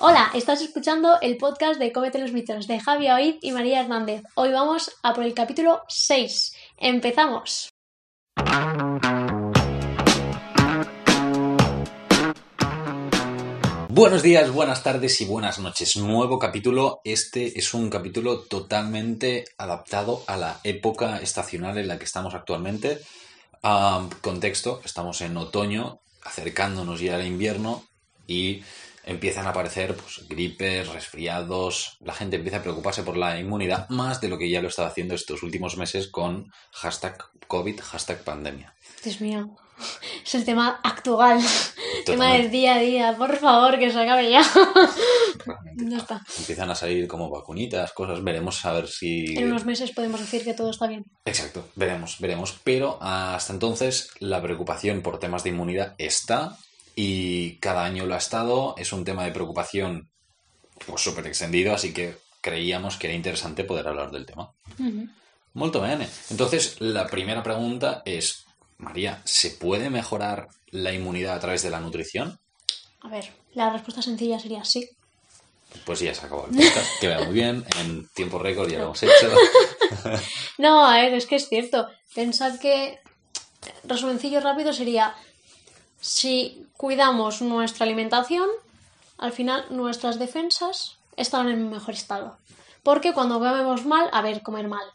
Hola, estás escuchando el podcast de Cómete los mitos de Javi Oid y María Hernández. Hoy vamos a por el capítulo 6. ¡Empezamos! Buenos días, buenas tardes y buenas noches. Nuevo capítulo. Este es un capítulo totalmente adaptado a la época estacional en la que estamos actualmente. Ah, contexto, estamos en otoño, acercándonos ya al invierno y empiezan a aparecer pues, gripes, resfriados, la gente empieza a preocuparse por la inmunidad más de lo que ya lo estaba haciendo estos últimos meses con hashtag COVID, hashtag pandemia. Dios mío, es el tema actual, el tema del día a día. Por favor, que se acabe ya. Ya está. Empiezan a salir como vacunitas, cosas, veremos a ver si... En unos meses podemos decir que todo está bien. Exacto, veremos, veremos. Pero hasta entonces la preocupación por temas de inmunidad está y cada año lo ha estado. Es un tema de preocupación pues súper extendido, así que creíamos que era interesante poder hablar del tema. Ujú. Molto bene. Entonces, la primera pregunta es, María, ¿se puede mejorar la inmunidad a través de la nutrición? A ver, la respuesta sencilla sería sí. Pues ya se acabó el podcast, que va muy bien, en tiempo récord ya lo hemos hecho. No, a ver, es que es cierto. Pensad que, resumencillo rápido sería, si cuidamos nuestra alimentación, al final nuestras defensas estarán en mejor estado. Porque cuando comemos mal, a ver, comer mal.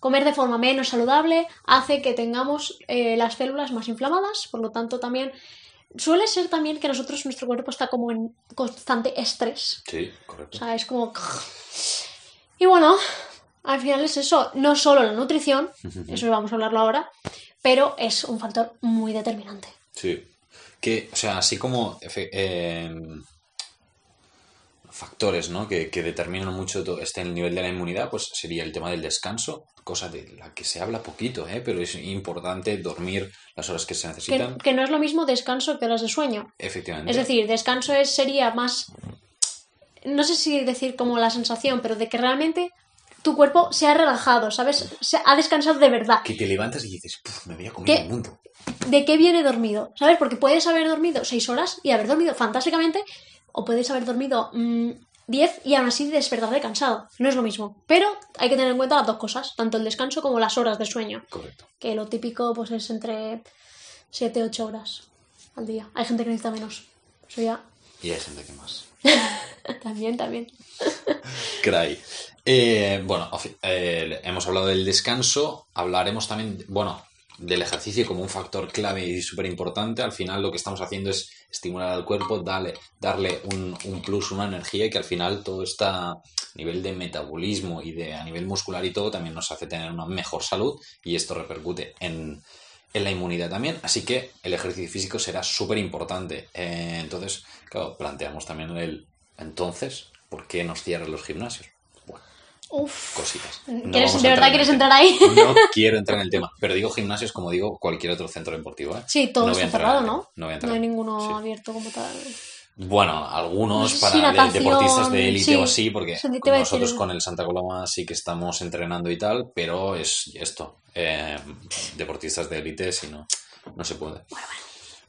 Comer de forma menos saludable hace que tengamos eh, las células más inflamadas, por lo tanto también suele ser también que nosotros, nuestro cuerpo está como en constante estrés. Sí, O correcto. sea, es como... Y bueno, al final es eso, no solo la nutrición, eso vamos a hablarlo ahora, pero es un factor muy determinante. Sí. Que, o sea, así como eh, factores, ¿no? Que, que determinan mucho todo este el nivel de la inmunidad, pues sería el tema del descanso, cosa de la que se habla poquito, ¿eh? Pero es importante dormir las horas que se Que, necesitan. que no es lo mismo descanso que horas de sueño. Efectivamente. Es decir, descanso es, sería más, no sé si decir como la sensación, pero de que realmente tu cuerpo se ha relajado, ¿sabes? Se ha descansado de verdad. que te levantas y dices, "Puf, me voy a comer ¿Qué? el mundo. ¿De qué viene dormido? ¿Sabes? Porque puedes haber dormido seis horas y haber dormido fantásticamente, o puedes haber dormido mm, 10 y aún así despertar de cansado. No es lo mismo. Pero hay que tener en cuenta las dos cosas, tanto el descanso como las horas de sueño. Correcto. Que lo típico pues es entre 7 8 horas al día. Hay gente que necesita menos. Eso ya. Y hay gente que más. también, también. Cray. Eh, bueno, eh, hemos hablado del descanso, hablaremos también, bueno, del ejercicio como un factor clave y súper importante. Al final lo que estamos haciendo es estimular al cuerpo, darle, darle un, un plus, una energía y que al final todo este a nivel de metabolismo y de a nivel muscular y todo también nos hace tener una mejor salud y esto repercute en, en la inmunidad también. Así que el ejercicio físico será súper importante. Eh, entonces, claro, planteamos también el entonces, ¿por qué nos cierran los gimnasios? Bueno, Uf. cositas. No ¿Quieres- vamos a ¿De verdad quieres entrar ahí? No quiero entrar en el tema, pero digo gimnasios como digo cualquier otro centro deportivo. ¿eh? Sí, todo No está cerrado, ¿no? no voy a No entrar hay ninguno sí. abierto como tal. Bueno, algunos para natación, deportistas de élite sí. o así, porque nosotros con el Santa Coloma sí que estamos entrenando y tal, pero es esto, eh, deportistas de élite si no, no se puede.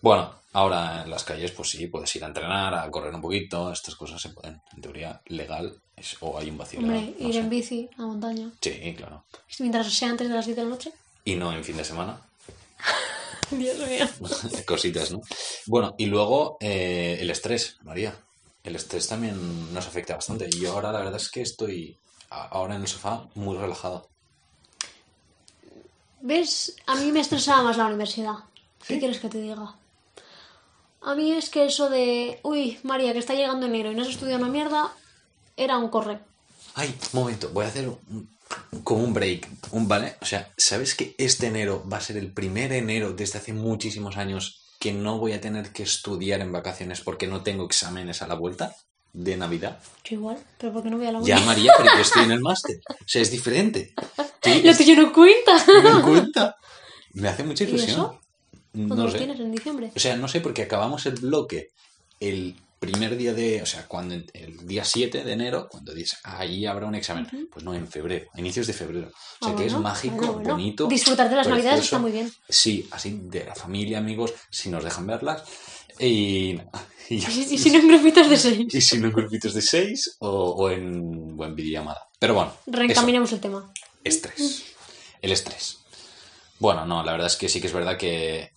Bueno, ahora en las calles pues sí, puedes ir a entrenar, a correr un poquito, estas cosas se pueden, en teoría legal, es- o hay un vacío Hombre, legal, no ir sé. en bici a montaña. Sí, claro. Mientras sea antes de las 10 de la noche. Y no en fin de semana. Dios mío. Cositas, ¿no? Bueno, y luego eh, el estrés, María. El estrés también nos afecta bastante. Y yo ahora la verdad es que estoy ahora en el sofá muy relajado. ¿Ves? A mí me estresaba más la universidad. ¿Qué quieres que te diga? A mí es que eso de, uy, María, que está llegando enero y no has estudiado una mierda, era un corre. Ay, un momento, voy a hacer un- como un break, un vale. O sea, ¿sabes que este enero va a ser el primer enero desde hace muchísimos años que no voy a tener que estudiar en vacaciones porque no tengo exámenes a la vuelta de Navidad? Yo igual, pero ¿por qué no voy a la Ya, uni? María, pero yo estoy en el máster. O sea, es diferente. Tú- Lo tuyo no cuenta. ¿Me das cuenta? Me hace mucha ¿Y ilusión. eso? ¿Cuándo No lo sé. tienes? ¿En diciembre? O sea, no sé, porque acabamos el bloque el primer día de, o sea, cuando el día 7 de enero, cuando dices, ahí habrá un examen. Pues no, en febrero, a inicios de febrero. O sea, Ah, que es bueno, mágico, bueno, bueno. bonito. Disfrutar de las navidades está muy bien. Sí, así de la familia, amigos, si nos dejan verlas. Y, y. Y, y si no en grupitos de seis. Y si no en grupitos de 6 o, o en, o en videollamada. Pero bueno, Reencaminemos el tema. estrés. El estrés. Bueno, no, la verdad es que sí que es verdad que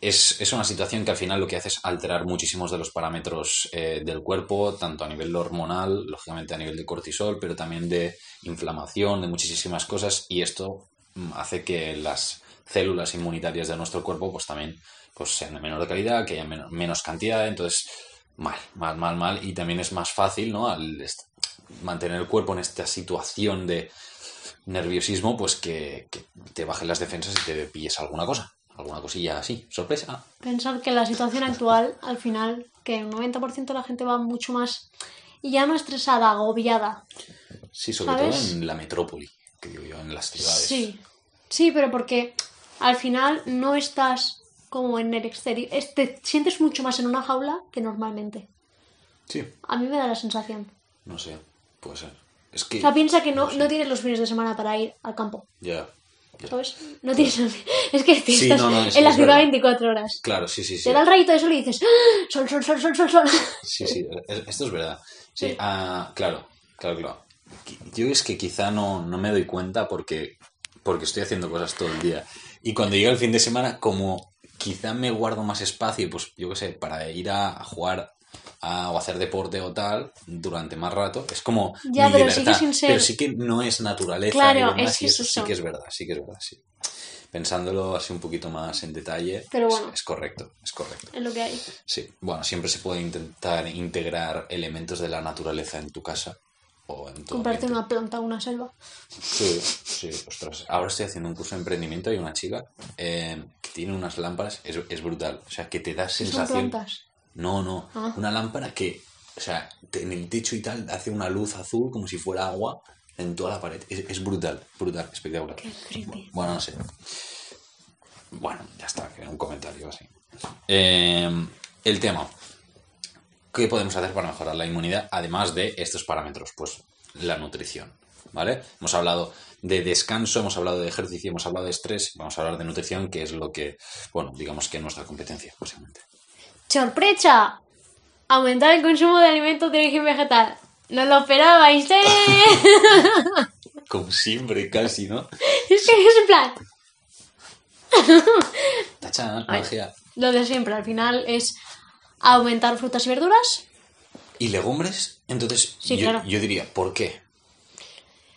es, es una situación que al final lo que hace es alterar muchísimos de los parámetros eh, del cuerpo, tanto a nivel hormonal, lógicamente a nivel de cortisol, pero también de inflamación, de muchísimas cosas, y esto mm, hace que las células inmunitarias de nuestro cuerpo pues también pues, sean de menor calidad, que haya men- menos cantidad, entonces mal, mal, mal, mal, y también es más fácil, ¿no? Al mantener el cuerpo en esta situación de nerviosismo, pues que, que te bajen las defensas y te pilles alguna cosa, alguna cosilla así, sorpresa. Pensar que la situación actual, al final, que el 90% de la gente va mucho más, y ya no estresada, agobiada. Sí, sobre ¿Sabes? todo en la metrópoli, que digo yo, en las ciudades. Sí, sí, pero porque al final no estás como en el exterior, te sientes mucho más en una jaula que normalmente. Sí, A mí me da la sensación. no sé, puede ser. Es que... O sea, piensa que no, sé. no tienes los fines de semana para ir al campo, Ya. ya. ¿Sabes? No tienes... Es que Sí, estás no, no, en la ciudad verdad. 24 horas. Claro, sí, sí, sí. Te da el rayito de sol y dices, ¡Ah! sol, sol, sol, sol, sol, sol. Sí, sí, esto es verdad. Sí, ah, claro, claro, claro. Yo es que quizá no, no me doy cuenta porque, porque estoy haciendo cosas todo el día. Y cuando llega el fin de semana, como quizá me guardo más espacio, pues yo qué sé, para ir a jugar a- o hacer deporte o tal durante más rato, es como Ya, mi pero libertad. sigue sin ser- Pero sí que no es naturaleza. Claro, demás, es que y es eso sí eso. que es verdad, sí que es verdad, sí. Pensándolo así un poquito más en detalle, Pero es- bueno. es correcto, es correcto. Es lo que hay. Sí, bueno, siempre se puede intentar integrar elementos de la naturaleza en tu casa o en tu Comprarte ambiente. una planta o una selva. Sí, sí, ostras. Ahora estoy haciendo un curso de emprendimiento y una chica eh, que tiene unas lámparas, es, es brutal. O sea, que te da ¿Qué son sensación... plantas? No, no, Ah. una lámpara que, o sea, en el techo y tal hace una luz azul como si fuera agua en toda la pared. Es, es brutal, brutal, espectacular. Qué creepy. Bueno, no sé. Bueno, ya está, que era un comentario así. Eh, el tema. ¿Qué podemos hacer para mejorar la inmunidad además de estos parámetros? Pues la nutrición, ¿vale? Hemos hablado de descanso, hemos hablado de ejercicio, hemos hablado de estrés, vamos a hablar de nutrición, que es lo que, bueno, digamos que es nuestra competencia, básicamente. ¡Sorpresa! Aumentar el consumo de alimentos de origen vegetal. No lo esperabais, ¿eh? Como siempre, casi, ¿no? es que es en plan. Tachán, magia. Lo de siempre, al final es aumentar frutas y verduras. ¿Y legumbres? Entonces, Sí, yo, claro. yo diría, ¿por qué?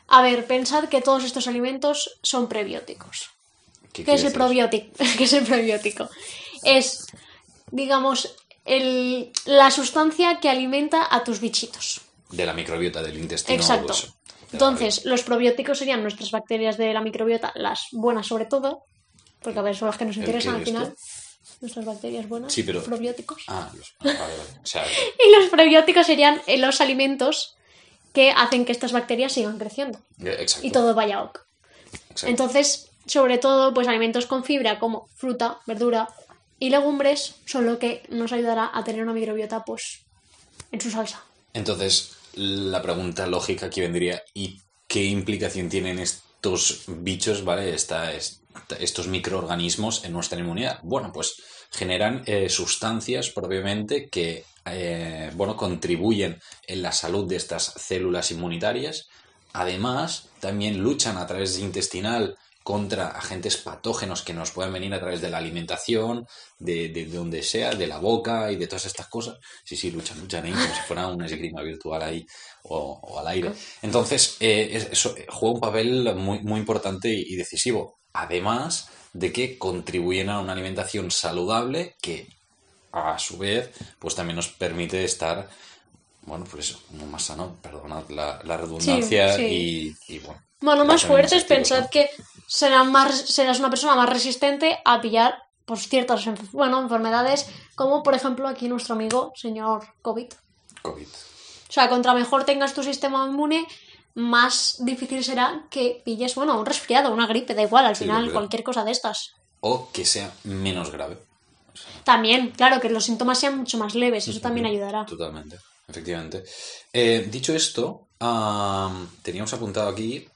A ver, pensad que todos estos alimentos son prebióticos. ¿Qué ¿Qué es el probiótico? ¿Qué es el probiótico? Es, digamos, el- la sustancia que alimenta a tus bichitos. De la microbiota del intestino Exacto. De Entonces, los probióticos serían nuestras bacterias de la microbiota, las buenas sobre todo, porque a ver, son las que nos ¿El interesan al final. esto? Nuestras bacterias buenas, Sí, pero- probióticos. Ah, los... vale, vale. O sea, Y los prebióticos serían eh, los alimentos que hacen que estas bacterias sigan creciendo eh, exacto. y todo vaya ok. exacto. Entonces, sobre todo, pues alimentos con fibra como fruta, verdura y legumbres son lo que nos ayudará a tener una microbiota pues en su salsa. Entonces, la pregunta lógica aquí vendría, ¿y qué implicación tienen estos bichos, ¿vale? Esta, estos microorganismos en nuestra inmunidad? Bueno, pues generan eh, sustancias propiamente que, eh, bueno, contribuyen en la salud de estas células inmunitarias. Además, también luchan a través intestinal contra agentes patógenos que nos pueden venir a través de la alimentación, de, de donde sea, de la boca y de todas estas cosas. Sí, sí, luchan, luchan ahí como si fuera una esgrima virtual ahí o, al aire. Entonces, eh, es- eso juega un papel muy, muy importante y, y decisivo. Además de que contribuyen a una alimentación saludable que, a su vez, pues también nos permite estar, bueno, pues eso, como más sano, perdonad la, la redundancia sí. Y, y, bueno. Bueno, más activos, pensad ¿no? que serán más, serás una persona más resistente a pillar pues, ciertas bueno, enfermedades, como por ejemplo aquí nuestro amigo señor COVID. COVID. O sea, contra mejor tengas tu sistema inmune, más difícil será que pilles, bueno, un resfriado, una gripe, da igual, al Sí, final cualquier cosa de estas. O que sea menos grave. También, claro, que los síntomas sean mucho más leves, eso también ayudará. Totalmente, efectivamente. Eh, dicho esto, am, teníamos apuntado aquí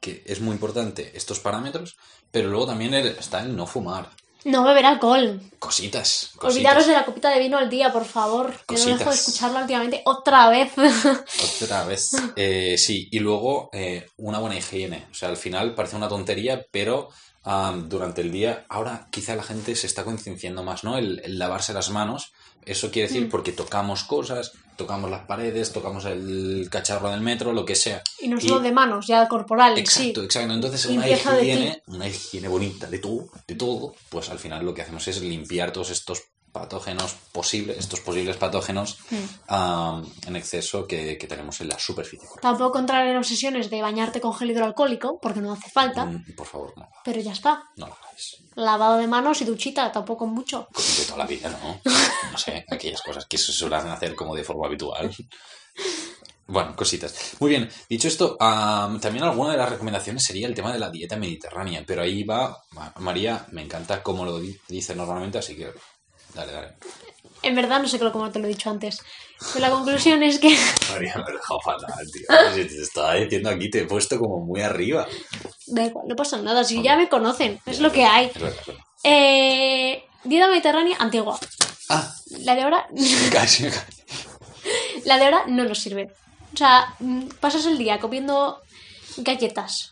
que es muy importante estos parámetros, pero luego también el- está el no fumar. No beber alcohol. Cositas. cositas. Olvidaros de la copita de vino al día, por favor. Que no dejo de Cositas. escucharla últimamente otra vez. Otra vez. Eh, sí, y luego eh, una buena higiene. O sea, al final parece una tontería, pero durante el día, ahora quizá la gente se está concienciando más, ¿no? El, el lavarse las manos. Eso quiere decir Mm. porque tocamos cosas, tocamos las paredes, tocamos el cacharro del metro, lo que sea. Y no solo de manos, ya corporal, Exacto, sí. exacto. Entonces, una higiene, una higiene bonita de todo, de todo, pues al final lo que hacemos es limpiar todos estos patógenos posibles, estos posibles patógenos Mm. en exceso que, que tenemos en la superficie corporal. Tampoco entrar en obsesiones de bañarte con gel hidroalcohólico, porque no hace falta, Mm, Por favor, no, pero ya está. no lo hagáis. Lavado de manos y duchita, tampoco mucho. De toda la vida, ¿no? No sé, aquellas cosas que se suelen hacer como de forma habitual. Bueno, cositas. Muy bien, dicho esto, am, también alguna de las recomendaciones sería el tema de la dieta mediterránea, pero ahí va, Ma- María, me encanta cómo lo di- dice normalmente, así que dale, dale. En verdad, no sé cómo te lo he dicho antes. Pero la conclusión es que. María, me he dejado fatal, tío. Si te estaba diciendo aquí, te he puesto como muy arriba. Da igual, no pasa nada, si ya me conocen, es lo que hay. Es verdad, es verdad. Eh, dieta mediterránea antigua. Ah, La de ahora. casi, casi. La de ahora no nos sirve. O sea, mm, pasas el día comiendo galletas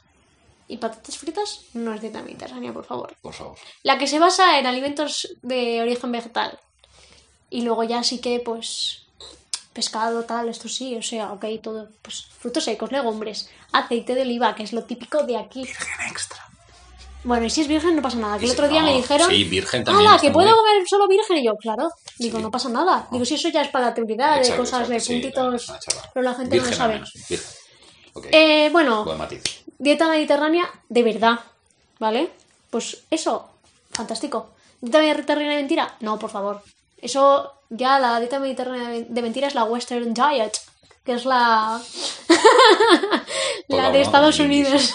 y patatas fritas, no es dieta mediterránea, por favor. Por favor. La que se basa en alimentos de origen vegetal. Y luego ya sí que, pues, pescado, tal, esto sí, o sea, ok, todo, pues, frutos secos, legumbres, aceite de oliva, que es lo típico de aquí. Virgen extra. Bueno, y si es virgen no pasa nada. Que el otro día no, me dijeron, Sí, virgen también. ¡Hala, está que puedo bien. comer solo virgen! Y yo, claro, digo, Sí. no pasa nada. Digo, si eso ya es de Exacto, cosas, de exacto, sí, puntitos, pero la gente Virgen no lo sabe. menos, virgen. Ok, Eh, bueno, buen matiz. Dieta mediterránea de verdad, ¿vale? Pues eso, fantástico. ¿Dieta mediterránea de mentira? No, por favor. Eso, ya la dieta mediterránea de mentira es la Western Diet, que es la... la de Estados Unidos,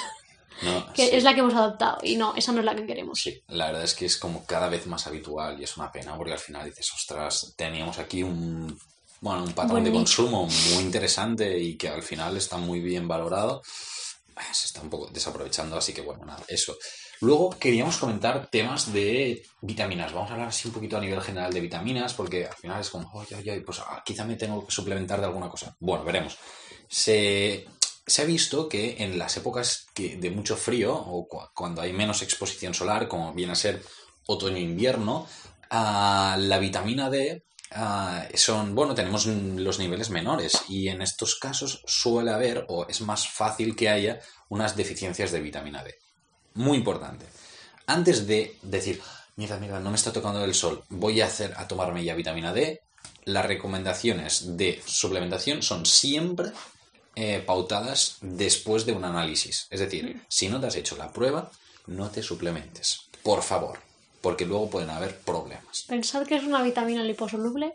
No, que sí. es la que hemos adoptado. Y no, esa no es la que queremos. Sí, la verdad es que es como cada vez más habitual y es una pena porque al final dices, ostras, teníamos aquí un, bueno, un patrón Buen de nicho. consumo muy interesante y que al final está muy bien valorado. Eh, Se está un poco desaprovechando, así que bueno, nada, eso. Luego queríamos comentar temas de vitaminas. Vamos a hablar así un poquito a nivel general de vitaminas porque al final es como, oye, oye, pues ah, quizá me tengo que suplementar de alguna cosa. Bueno, veremos. Se, se ha visto que en las épocas de mucho frío o cu- cuando hay menos exposición solar, como viene a ser otoño-invierno, ah, la vitamina D ah, son, bueno, tenemos mm, los niveles menores y en estos casos suele haber o es más fácil que haya unas deficiencias de vitamina D. Muy importante. Antes de decir, mira, mira, no me está tocando el sol, voy a hacer a tomarme ya vitamina D, las recomendaciones de suplementación son siempre eh, pautadas después de un análisis. Es decir, si no te has hecho la prueba, no te suplementes. Por favor, porque luego pueden haber problemas. Pensad que es una vitamina liposoluble,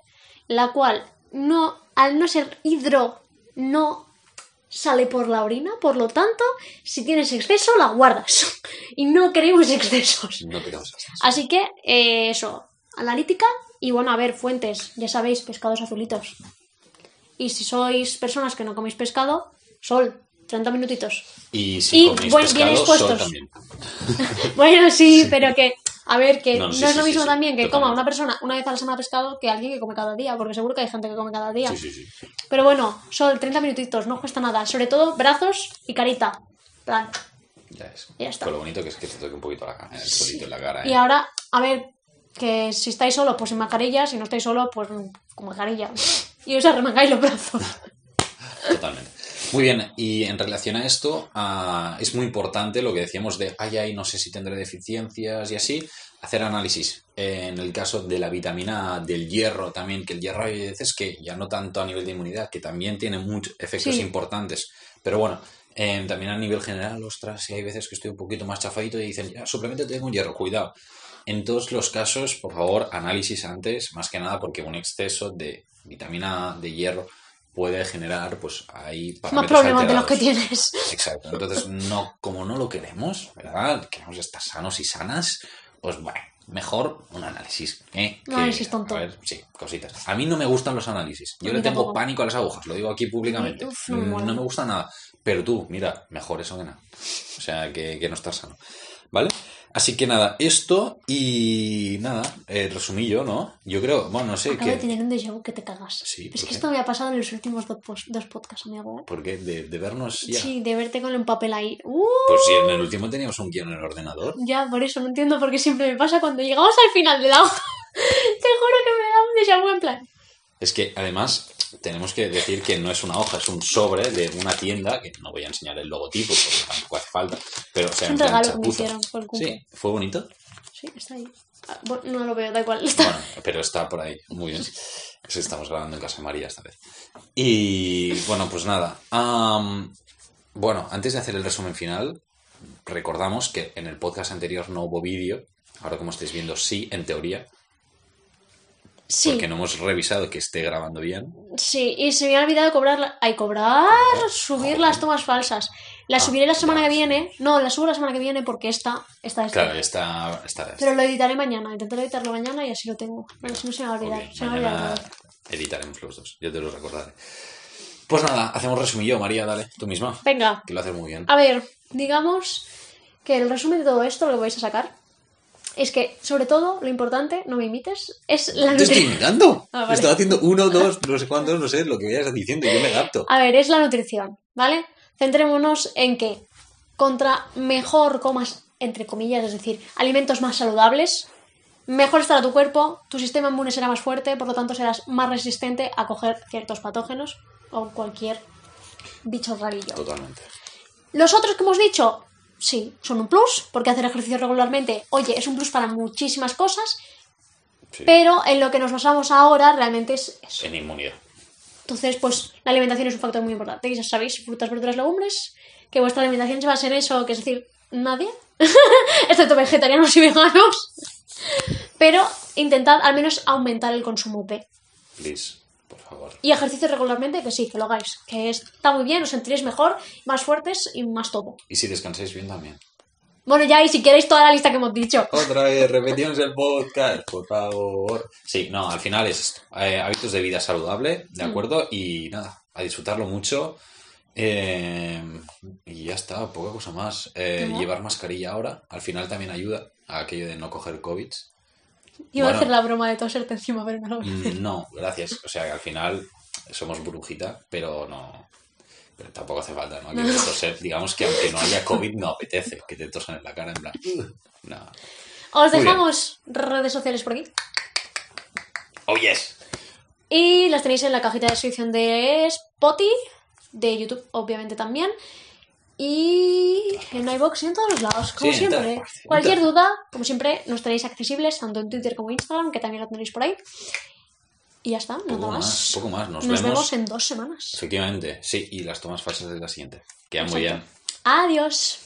la cual no, al no ser hidro, no sale por la orina, por lo tanto, si tienes exceso, la guardas. Y no queremos excesos. No queremos estas. Así que, eh, eso, analítica y bueno, a ver, fuentes, ya sabéis, pescados azulitos. Y si sois personas que no coméis pescado, sol, 30 minutitos. Y si Y coméis buen- pescado, bien sol expuestos. también. Bueno, sí, pero que, a ver, que No, no, sí, es lo sí, mismo sí, también que coma una persona una vez a la semana pescado que alguien que come cada día, porque seguro que hay gente que come cada día. Sí, sí, sí. Pero bueno, sol, 30 minutitos, no cuesta nada. Sobre todo brazos y carita. Plan. Ya es. Ya está. Con lo bonito que es que te toque un poquito la cara, el solito en la cara. Y ¿eh? ahora, a ver, que si estáis solos, pues sin mascarilla, si no estáis solos, pues con mascarilla. Y os arremangáis los brazos. Totalmente. Muy bien, y en relación a esto, ah, es muy importante lo que decíamos de, ay, ay, no sé si tendré deficiencias y así, hacer análisis. En el caso de la vitamina del hierro también, que el hierro hay veces que ya no tanto a nivel de inmunidad, que también tiene muchos efectos Sí. importantes, pero bueno, eh, también a nivel general, ostras, si hay veces que estoy un poquito más chafadito y dicen, ya, suplemento tengo un hierro, cuidado. En todos los casos, por favor, análisis antes, más que nada porque un exceso de vitamina de hierro puede generar, pues, ahí Más problemas de los que tienes. Exacto. Entonces, no, como no lo queremos, ¿verdad? Queremos estar sanos y sanas, pues bueno, mejor un análisis. ¿eh? Un análisis tonto. A ver, sí, cositas. A mí no me gustan los análisis. Yo le tengo pánico a las agujas, lo digo aquí públicamente. Uf, no me mola. no me gusta nada. Pero tú, mira, mejor eso que nada. O sea, que, que no estar sano. ¿Vale? Así que nada, esto y nada, eh, resumillo, ¿no? Yo creo, bueno, no sé Acabo de qué. tener un déjà vu que te cagas. Sí, es ¿por que qué? esto me ha pasado en los últimos dos, dos podcasts, amigo. ¿eh? Porque de, de vernos ya. Sí, de verte con el papel ahí. ¡Uh! Pues si en el último teníamos un guion en el ordenador. Ya, por eso no entiendo por qué siempre me pasa cuando llegamos al final de la hoja. Te juro que me da un déjà vu en plan. Es que además tenemos que decir que no es una hoja, es un sobre de una tienda, que no voy a enseñar el logotipo porque tampoco hace falta, pero o sea, un regalo que me hicieron por el. Sí, fue bonito. Sí, está ahí. Ah, bueno, no lo veo, da igual. Está. Bueno, pero está por ahí, muy bien. Pues estamos grabando en casa de María esta vez. Y bueno, pues nada. bueno, antes de hacer el resumen final, recordamos que en el podcast anterior no hubo vídeo. Ahora, como estáis viendo, sí, en teoría, Sí, porque no hemos revisado que esté grabando bien. sí, y se me ha olvidado cobrar. la- Ay, cobrar, subir las tomas falsas. Las Ah, subiré la semana ya, que viene. No, las subo la semana que viene porque esta, esta es. Claro, está, está, Pero lo editaré mañana. Intentaré editarlo mañana y así lo tengo. Bueno, si no se me va a olvidar. Se me va a olvidar. editaremos los dos, yo te lo recordaré. Pues nada, hacemos resumillo, María, dale, tú misma, Venga, que lo haces muy bien. A ver, digamos que el resumen de todo esto, lo vais a sacar, es que, sobre todo, lo importante, no me imites, es la Te estoy nutrición. imitando. Ah, vale. Estaba haciendo uno, dos, no sé cuántos, no sé, lo que vayas diciendo, y yo me adapto. A ver, es la nutrición, ¿vale? Centrémonos en que contra mejor comas, entre comillas, es decir, alimentos más saludables, mejor estará tu cuerpo, tu sistema inmune será más fuerte, por lo tanto serás más resistente a coger ciertos patógenos o cualquier bicho rarillo. Totalmente. Los otros que hemos dicho, sí, son un plus, porque hacer ejercicio regularmente, oye, es un plus para muchísimas cosas, Sí. pero en lo que nos basamos ahora realmente es eso. En inmunidad. Entonces, pues la alimentación es un factor muy importante. Y ya sabéis, frutas, verduras, legumbres, que vuestra alimentación se basa en eso, que es decir, nadie, excepto vegetarianos y veganos. Pero intentad al menos aumentar el consumo de. Liz, favor. Y ejercicio regularmente, que sí, que lo hagáis. Que está muy bien, os sentiréis mejor, más fuertes y más todo. Y si descansáis bien también. Bueno, ya, y si queréis toda la lista que hemos dicho. Otra vez, repetimos el podcast, por favor. Sí, no, al final es. Eh, hábitos de vida saludable, ¿de Mm. acuerdo? Y nada, a disfrutarlo mucho. Eh, y ya está, poca cosa más. Eh, ¿No? Llevar mascarilla ahora, al final también ayuda a aquello de no coger COVID. Iba Bueno. a hacer la broma de toserte encima, pero no lo voy a hacer. Mm, No, gracias. O sea, que al final somos brujita, pero no. Pero tampoco hace falta, ¿no? Que te toser. Digamos que aunque no haya COVID, no apetece que te tosen en la cara, en plan. No. Os dejamos redes sociales por aquí. Oh, yes. Y las tenéis en la cajita de descripción de Spotify, de YouTube, obviamente también. Y en iBox y en todos los lados, como Sí, siempre. partes, Cualquier duda, como siempre, nos tenéis accesibles tanto en Twitter como en Instagram, que también lo tenéis por ahí. Y ya está, nada Poco más. más, poco más. Nos, Nos vemos. vemos en dos semanas. Efectivamente, sí, y las tomas falsas de la siguiente. Quedan muy bien. Adiós.